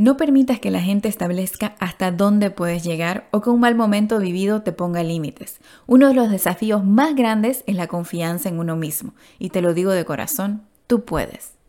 No permitas que la gente establezca hasta dónde puedes llegar o que un mal momento vivido te ponga límites. Uno de los desafíos más grandes es la confianza en uno mismo. Y te lo digo de corazón, tú puedes.